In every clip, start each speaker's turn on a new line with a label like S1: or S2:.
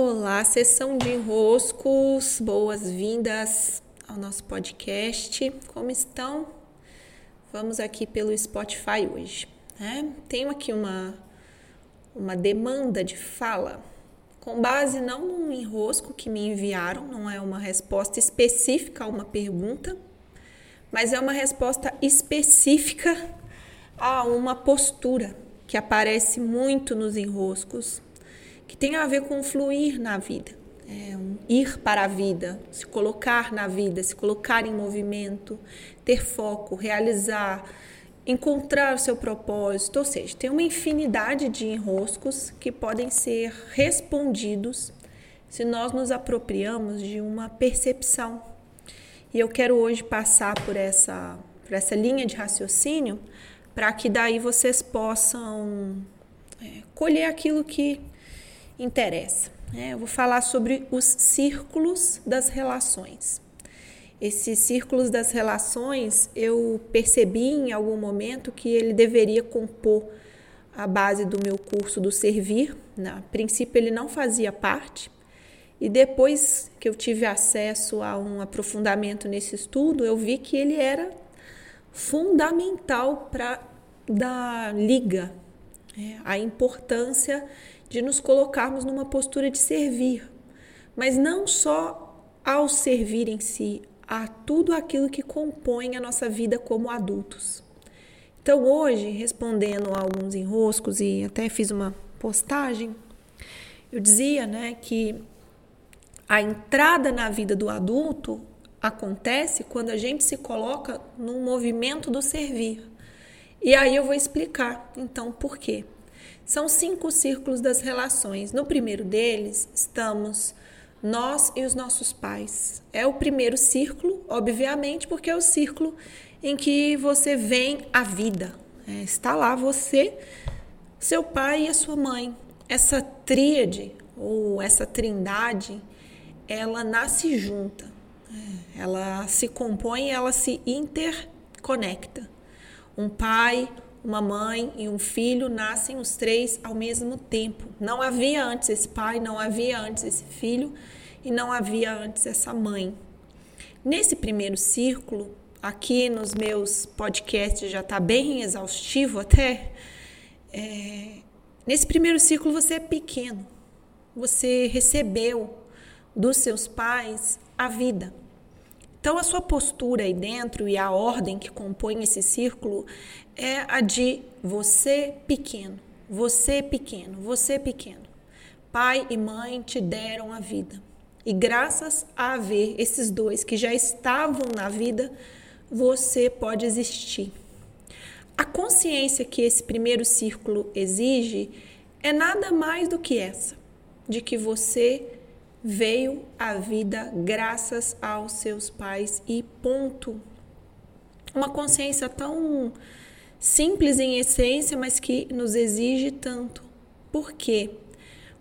S1: Olá, sessão de enroscos, boas-vindas ao nosso podcast. Como estão? Vamos aqui pelo Spotify hoje. Né? Tenho aqui uma, uma demanda de fala com base não num enrosco que me enviaram, não é uma resposta específica a uma pergunta, mas é uma resposta específica a uma postura que aparece muito nos enroscos, que tem a ver com fluir na vida, é um ir para a vida, se colocar na vida, se colocar em movimento, ter foco, realizar, encontrar o seu propósito, ou seja, tem uma infinidade de enroscos que podem ser respondidos se nós nos apropriamos de uma percepção. E eu quero hoje passar por essa, por essa linha de raciocínio para que daí vocês possam é, colher aquilo que interessa. Né? Eu vou falar sobre os círculos das relações. Esses círculos das relações eu percebi em algum momento que ele deveria compor a base do meu curso do Servir. Na princípio, ele não fazia parte, e depois que eu tive acesso a um aprofundamento nesse estudo, eu vi que ele era fundamental para dar liga, né? a importância de nos colocarmos numa postura de servir, mas não só ao servir em si, a tudo aquilo que compõe a nossa vida como adultos. Então, hoje, respondendo a alguns enroscos e até fiz uma postagem, eu dizia, né, que a entrada na vida do adulto acontece quando a gente se coloca num movimento do servir. E aí eu vou explicar, então, por quê. São cinco círculos das relações. No primeiro deles, estamos nós e os nossos pais. É o primeiro círculo, obviamente, porque é o círculo em que você vem a vida. É, está lá você, seu pai e a sua mãe. Essa tríade ou essa trindade, ela nasce junta. É, ela se compõe, ela se interconecta. Um pai, uma mãe e um filho nascem os três ao mesmo tempo. Não havia antes esse pai, não havia antes esse filho e não havia antes essa mãe. Nesse primeiro círculo, aqui nos meus podcasts já está bem exaustivo até. É, nesse primeiro círculo você é pequeno, você recebeu dos seus pais a vida. Então, a sua postura aí dentro e a ordem que compõe esse círculo é a de você pequeno, você pequeno, você pequeno. Pai e mãe te deram a vida. E graças a haver esses dois que já estavam na vida, você pode existir. A consciência que esse primeiro círculo exige é nada mais do que essa, de que você veio à vida graças aos seus pais e ponto. Uma consciência tão simples em essência, mas que nos exige tanto. Por quê?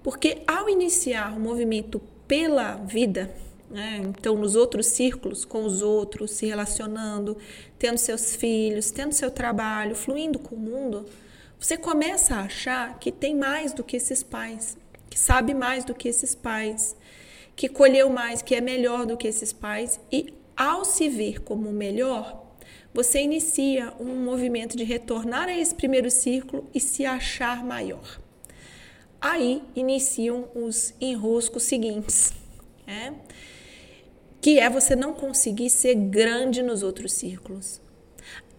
S1: Porque ao iniciar o movimento pela vida, né, então nos outros círculos, com os outros, se relacionando, tendo seus filhos, tendo seu trabalho, fluindo com o mundo, você começa a achar que tem mais do que esses pais, que sabe mais do que esses pais, que colheu mais, que é melhor do que esses pais, e ao se ver como melhor, você inicia um movimento de retornar a esse primeiro círculo e se achar maior. Aí iniciam os enroscos seguintes, né? que é você não conseguir ser grande nos outros círculos.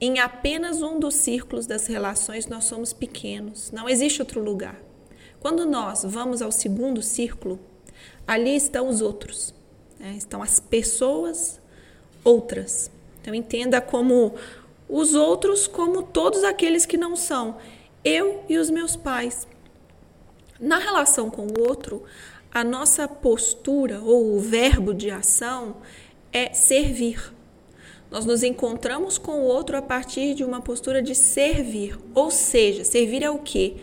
S1: Em apenas um dos círculos das relações nós somos pequenos, não existe outro lugar. Quando nós vamos ao segundo círculo, ali estão os outros, né? estão as pessoas outras. Então entenda como os outros, como todos aqueles que não são eu e os meus pais. Na relação com o outro, a nossa postura ou o verbo de ação é servir. Nós nos encontramos com o outro a partir de uma postura de servir. Ou seja, servir é o quê?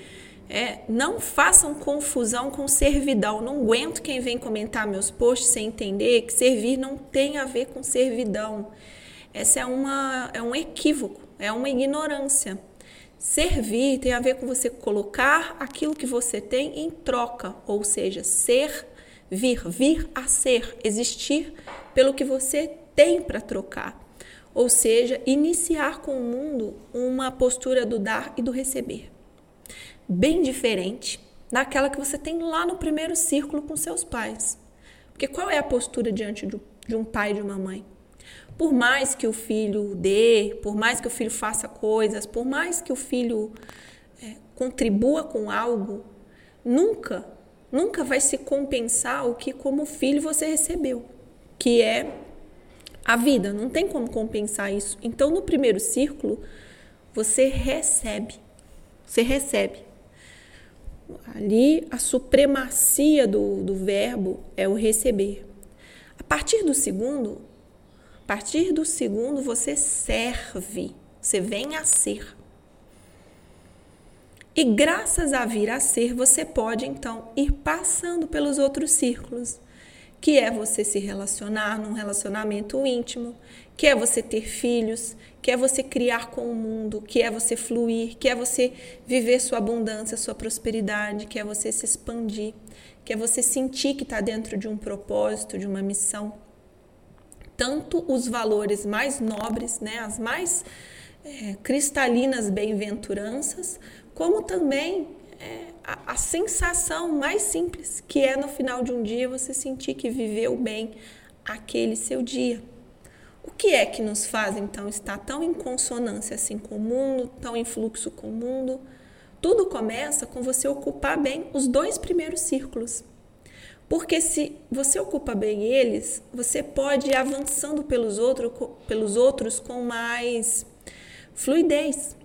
S1: É, não façam confusão com servidão. Não aguento quem vem comentar meus posts sem entender que servir não tem a ver com servidão. Essa é, uma, é um equívoco, é uma ignorância. Servir tem a ver com você colocar aquilo que você tem em troca, ou seja, ser Vir, vir a ser, existir pelo que você tem para trocar. Ou seja, iniciar com o mundo uma postura do dar e do receber. Bem diferente daquela que você tem lá no primeiro círculo com seus pais. Porque qual é a postura diante de um pai e de uma mãe? Por mais que o filho dê, por mais que o filho faça coisas, por mais que o filho é, contribua com algo, nunca, nunca vai se compensar o que como filho você recebeu, que é a vida. Não tem como compensar isso. Então, no primeiro círculo, você recebe. Você recebe. Ali, a supremacia do, do verbo é o receber. A partir do segundo, a partir do segundo, você serve. Você vem a ser. E graças a vir a ser, você pode então ir passando pelos outros círculos, que é você se relacionar num relacionamento íntimo, que é você ter filhos, que é você criar com o mundo, que é você fluir, que é você viver sua abundância, sua prosperidade, que é você se expandir, que é você sentir que está dentro de um propósito, de uma missão. Tanto os valores mais nobres, né, as mais é, cristalinas bem-aventuranças, como também é, a, a sensação mais simples, que é no final de um dia você sentir que viveu bem aquele seu dia. O que é que nos faz então estar tão em consonância assim com o mundo, tão em fluxo com o mundo? Tudo começa com você ocupar bem os dois primeiros círculos. Porque se você ocupa bem eles, você pode ir avançando pelos, outro, pelos outros com mais fluidez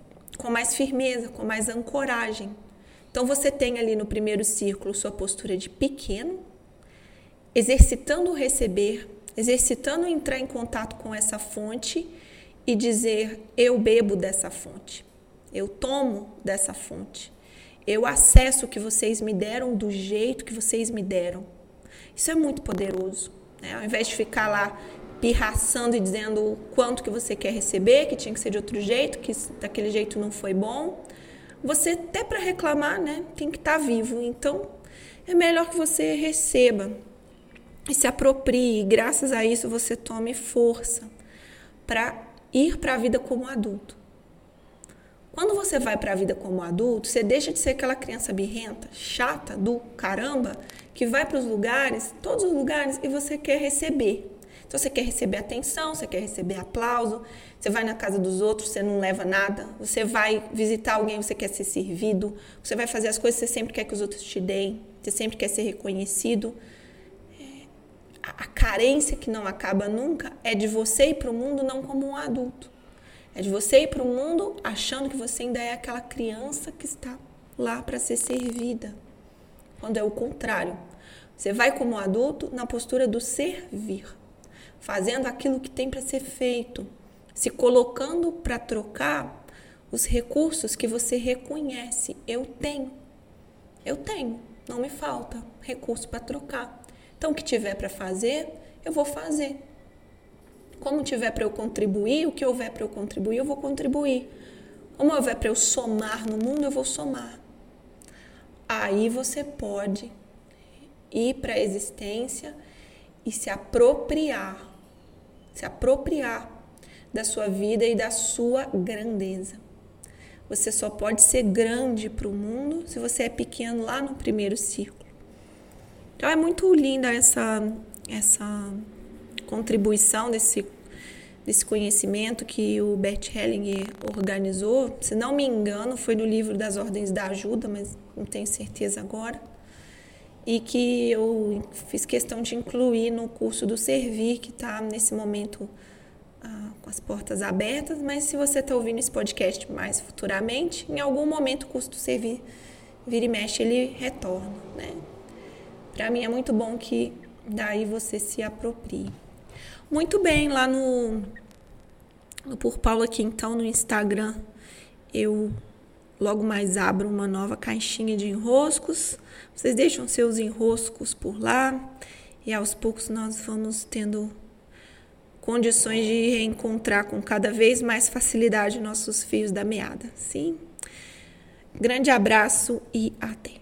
S1: com mais firmeza, com mais ancoragem. Então você tem ali no primeiro círculo sua postura de pequeno, exercitando o receber, exercitando entrar em contato com essa fonte e dizer: eu bebo dessa fonte, eu tomo dessa fonte, eu acesso o que vocês me deram do jeito que vocês me deram. Isso é muito poderoso. Né? Ao invés de ficar lá pirraçando e dizendo o quanto que você quer receber, que tinha que ser de outro jeito, que daquele jeito não foi bom. Você até para reclamar, né, tem que estar tá vivo. Então, é melhor que você receba e se aproprie, e graças a isso você tome força para ir para a vida como adulto. Quando você vai para a vida como adulto, você deixa de ser aquela criança birrenta, chata do caramba, que vai para os lugares, todos os lugares, e você quer receber. Então você quer receber atenção, você quer receber aplauso, você vai na casa dos outros, você não leva nada, você vai visitar alguém, você quer ser servido, você vai fazer as coisas que você sempre quer que os outros te deem, você sempre quer ser reconhecido. É, a carência que não acaba nunca é de você ir para o mundo não como um adulto. É de você ir para o mundo achando que você ainda é aquela criança que está lá para ser servida. Quando é o contrário. Você vai como adulto na postura do servir fazendo aquilo que tem para ser feito, se colocando para trocar os recursos que você reconhece. Eu tenho, eu tenho, não me falta recurso para trocar. Então, o que tiver para fazer, eu vou fazer. Como tiver para eu contribuir, o que houver para eu contribuir, eu vou contribuir. Como houver para eu somar no mundo, eu vou somar. Aí você pode ir para a existência e se apropriar se apropriar da sua vida e da sua grandeza. Você só pode ser grande para o mundo se você é pequeno lá no primeiro círculo. Então é muito linda essa essa contribuição desse desse conhecimento que o Bert Hellinger organizou. Se não me engano, foi no livro das Ordens da Ajuda, mas não tenho certeza agora e que eu fiz questão de incluir no curso do Servir, que está nesse momento ah, com as portas abertas, mas se você está ouvindo esse podcast mais futuramente, em algum momento o curso do Servir vira e mexe, ele retorna, né? Para mim é muito bom que daí você se aproprie. Muito bem, lá no, no Por Paulo aqui então no Instagram, eu logo mais abro uma nova caixinha de enroscos vocês deixam seus enroscos por lá e aos poucos nós vamos tendo condições de reencontrar com cada vez mais facilidade nossos fios da meada, sim? Grande abraço e até!